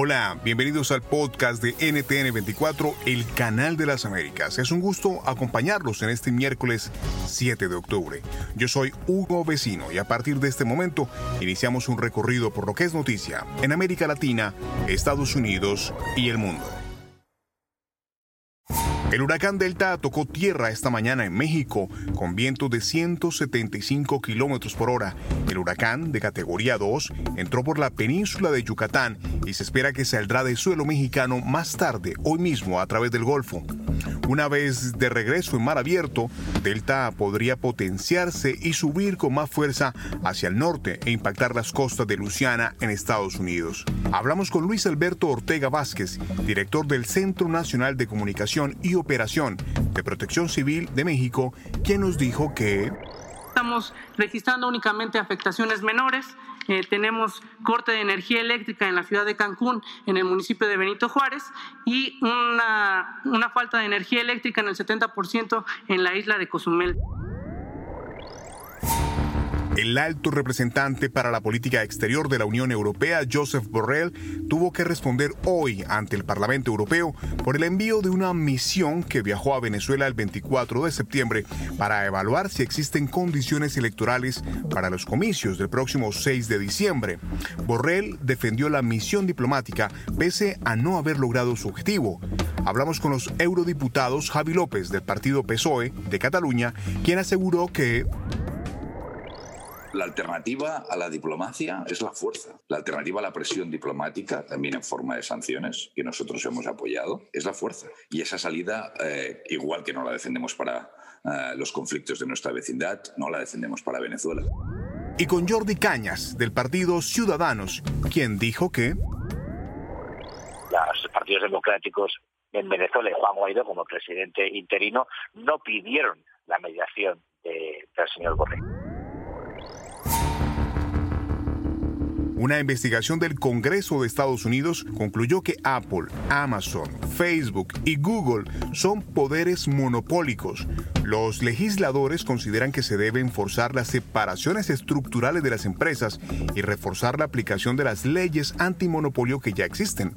Hola, bienvenidos al podcast de NTN24, el canal de las Américas. Es un gusto acompañarlos en este miércoles 7 de octubre. Yo soy Hugo Vecino y a partir de este momento iniciamos un recorrido por lo que es noticia en América Latina, Estados Unidos y el mundo. El huracán Delta tocó tierra esta mañana en México con vientos de 175 kilómetros por hora. El huracán, de categoría 2, entró por la península de Yucatán y se espera que saldrá de suelo mexicano más tarde, hoy mismo, a través del Golfo. Una vez de regreso en mar abierto, Delta podría potenciarse y subir con más fuerza hacia el norte e impactar las costas de Luciana en Estados Unidos. Hablamos con Luis Alberto Ortega Vázquez, director del Centro Nacional de Comunicación y Operación de Protección Civil de México, quien nos dijo que... Estamos registrando únicamente afectaciones menores. Eh, tenemos corte de energía eléctrica en la ciudad de Cancún, en el municipio de Benito Juárez, y una, una falta de energía eléctrica en el 70% en la isla de Cozumel. El alto representante para la política exterior de la Unión Europea, Joseph Borrell, tuvo que responder hoy ante el Parlamento Europeo por el envío de una misión que viajó a Venezuela el 24 de septiembre para evaluar si existen condiciones electorales para los comicios del próximo 6 de diciembre. Borrell defendió la misión diplomática pese a no haber logrado su objetivo. Hablamos con los eurodiputados Javi López del partido PSOE de Cataluña, quien aseguró que la alternativa a la diplomacia es la fuerza. La alternativa a la presión diplomática, también en forma de sanciones, que nosotros hemos apoyado, es la fuerza. Y esa salida, eh, igual que no la defendemos para eh, los conflictos de nuestra vecindad, no la defendemos para Venezuela. Y con Jordi Cañas, del partido Ciudadanos, quien dijo que... Los partidos democráticos en Venezuela y Juan Guaidó como presidente interino no pidieron la mediación de, del señor Borrell. Una investigación del Congreso de Estados Unidos concluyó que Apple, Amazon, Facebook y Google son poderes monopólicos. Los legisladores consideran que se deben forzar las separaciones estructurales de las empresas y reforzar la aplicación de las leyes antimonopolio que ya existen.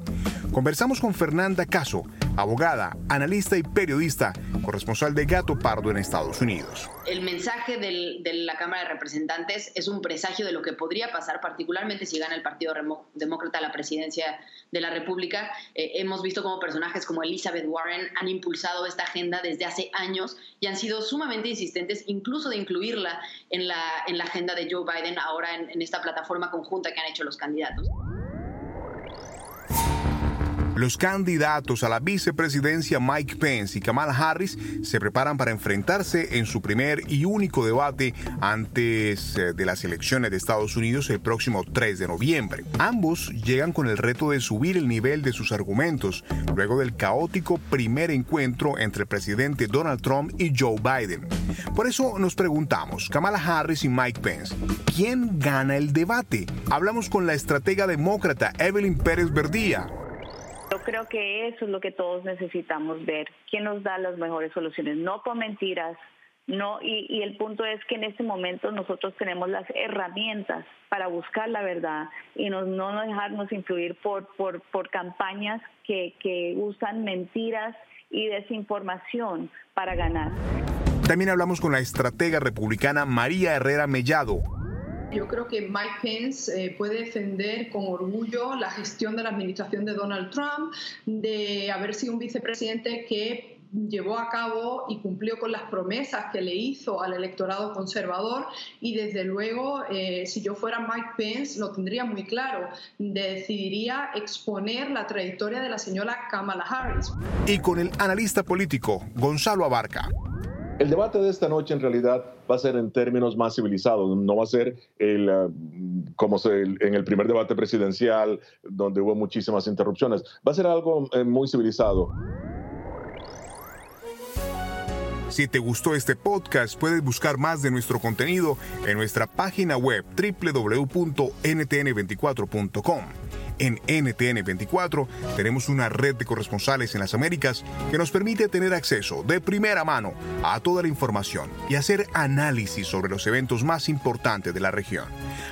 Conversamos con Fernanda Caso, abogada, analista y periodista, corresponsal de Gato Pardo en Estados Unidos. El mensaje de la Cámara de Representantes es un presagio de lo que podría pasar, particularmente si gana el Partido Demócrata la presidencia de la República. Eh, hemos visto cómo personajes como Elizabeth Warren han impulsado esta agenda desde hace años y han sido sumamente insistentes, incluso de incluirla en la, en la agenda de Joe Biden ahora en, en esta plataforma conjunta que han hecho los candidatos. Los candidatos a la vicepresidencia Mike Pence y Kamala Harris se preparan para enfrentarse en su primer y único debate antes eh, de las elecciones de Estados Unidos el próximo 3 de noviembre. Ambos llegan con el reto de subir el nivel de sus argumentos luego del caótico primer encuentro entre el presidente Donald Trump y Joe Biden. Por eso nos preguntamos, Kamala Harris y Mike Pence, ¿quién gana el debate? Hablamos con la estratega demócrata Evelyn Pérez Verdía. Creo que eso es lo que todos necesitamos ver, quién nos da las mejores soluciones, no con mentiras, no y, el punto es que en este momento nosotros tenemos las herramientas para buscar la verdad y no, no dejarnos influir por, campañas que usan mentiras y desinformación para ganar. También hablamos con la estratega republicana María Herrera Mellado. Yo creo que Mike Pence eh, puede defender con orgullo la gestión de la administración de Donald Trump, de haber sido un vicepresidente que llevó a cabo y cumplió con las promesas que le hizo al electorado conservador y desde luego eh, si yo fuera Mike Pence lo tendría muy claro, decidiría exponer la trayectoria de la señora Kamala Harris. Y con el analista político Gonzalo Abarca. El debate de esta noche en realidad va a ser en términos más civilizados, no va a ser el, eh, como en el primer debate presidencial donde hubo muchísimas interrupciones, va a ser algo eh, muy civilizado. Si te gustó este podcast, puedes buscar más de nuestro contenido en nuestra página web www.ntn24.com. En NTN24 tenemos una red de corresponsales en las Américas que nos permite tener acceso de primera mano a toda la información y hacer análisis sobre los eventos más importantes de la región.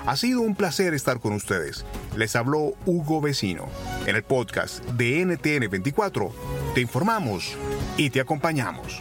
Ha sido un placer estar con ustedes. Les habló Hugo Vecino. En el podcast de NTN24 te informamos y te acompañamos.